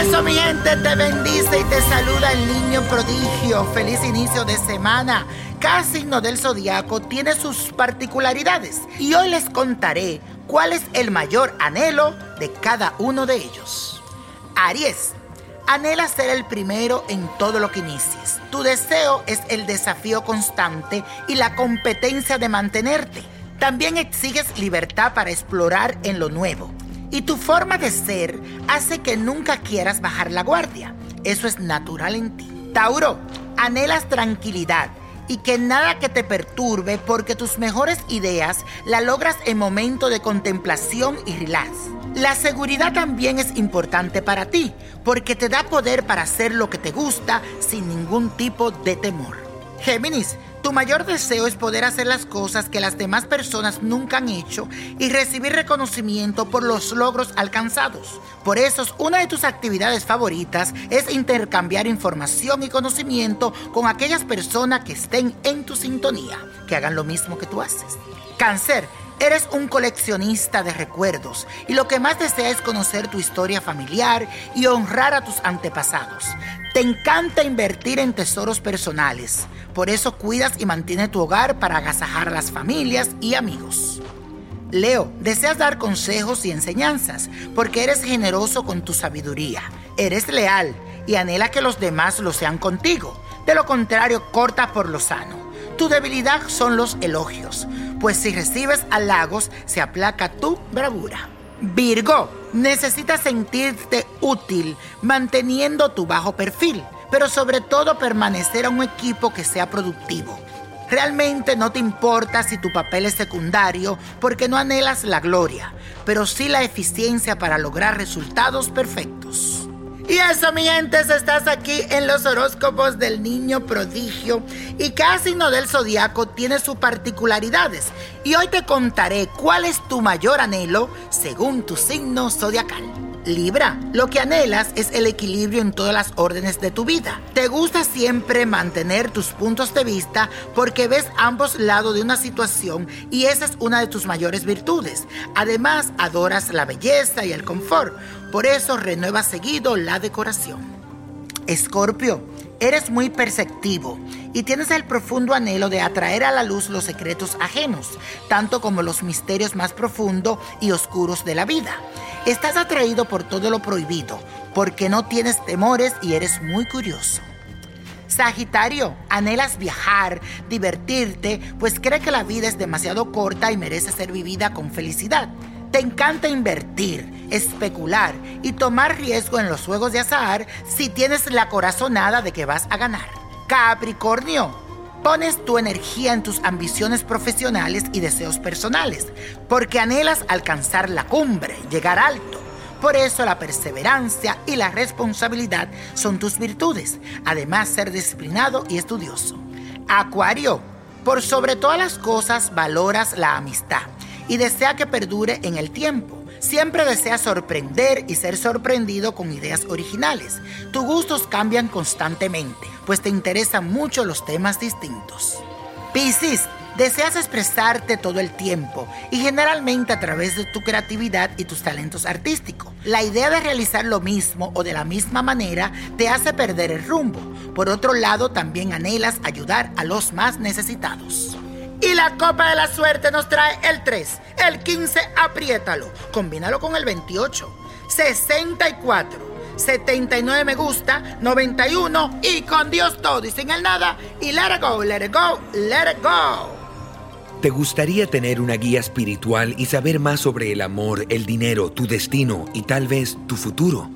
eso, mi gente, te bendice y te saluda el niño prodigio. Feliz inicio de semana. Cada signo del zodiaco tiene sus particularidades y hoy les contaré cuál es el mayor anhelo de cada uno de ellos. Aries, anhela ser el primero en todo lo que inicies. Tu deseo es el desafío constante y la competencia de mantenerte. También exiges libertad para explorar en lo nuevo. Y tu forma de ser hace que nunca quieras bajar la guardia. Eso es natural en ti. Tauro, anhelas tranquilidad y que nada que te perturbe porque tus mejores ideas la logras en momento de contemplación y relax. La seguridad también es importante para ti porque te da poder para hacer lo que te gusta sin ningún tipo de temor. Géminis, tu mayor deseo es poder hacer las cosas que las demás personas nunca han hecho y recibir reconocimiento por los logros alcanzados. Por eso, una de tus actividades favoritas es intercambiar información y conocimiento con aquellas personas que estén en tu sintonía, que hagan lo mismo que tú haces. Cáncer, Eres un coleccionista de recuerdos y lo que más deseas es conocer tu historia familiar y honrar a tus antepasados. Te encanta invertir en tesoros personales, por eso cuidas y mantienes tu hogar para agasajar a las familias y amigos. Leo, deseas dar consejos y enseñanzas porque eres generoso con tu sabiduría, eres leal y anhela que los demás lo sean contigo. De lo contrario, corta por lo sano. Tu debilidad son los elogios, pues si recibes halagos, se aplaca tu bravura. Virgo, necesitas sentirte útil manteniendo tu bajo perfil, pero sobre todo permanecer a un equipo que sea productivo. Realmente no te importa si tu papel es secundario porque no anhelas la gloria, pero sí la eficiencia para lograr resultados perfectos. Y eso, mi gente, estás aquí en los horóscopos del niño prodigio. Y cada signo del zodiaco tiene sus particularidades. Y hoy te contaré cuál es tu mayor anhelo según tu signo zodiacal. Libra, lo que anhelas es el equilibrio en todas las órdenes de tu vida. Te gusta siempre mantener tus puntos de vista porque ves ambos lados de una situación y esa es una de tus mayores virtudes. Además, adoras la belleza y el confort. Por eso renueva seguido la decoración. Escorpio, eres muy perceptivo y tienes el profundo anhelo de atraer a la luz los secretos ajenos, tanto como los misterios más profundos y oscuros de la vida. Estás atraído por todo lo prohibido, porque no tienes temores y eres muy curioso. Sagitario, anhelas viajar, divertirte, pues cree que la vida es demasiado corta y merece ser vivida con felicidad. Te encanta invertir, especular y tomar riesgo en los juegos de azar si tienes la corazonada de que vas a ganar. Capricornio, pones tu energía en tus ambiciones profesionales y deseos personales, porque anhelas alcanzar la cumbre, llegar alto. Por eso la perseverancia y la responsabilidad son tus virtudes, además ser disciplinado y estudioso. Acuario, por sobre todas las cosas valoras la amistad y desea que perdure en el tiempo. Siempre desea sorprender y ser sorprendido con ideas originales. Tus gustos cambian constantemente, pues te interesan mucho los temas distintos. Piscis, deseas expresarte todo el tiempo y generalmente a través de tu creatividad y tus talentos artísticos. La idea de realizar lo mismo o de la misma manera te hace perder el rumbo. Por otro lado, también anhelas ayudar a los más necesitados. Y la copa de la suerte nos trae el 3, el 15, apriétalo, combínalo con el 28, 64, 79 me gusta, 91 y con Dios todo y sin el nada y let it go, let it go, let it go. ¿Te gustaría tener una guía espiritual y saber más sobre el amor, el dinero, tu destino y tal vez tu futuro?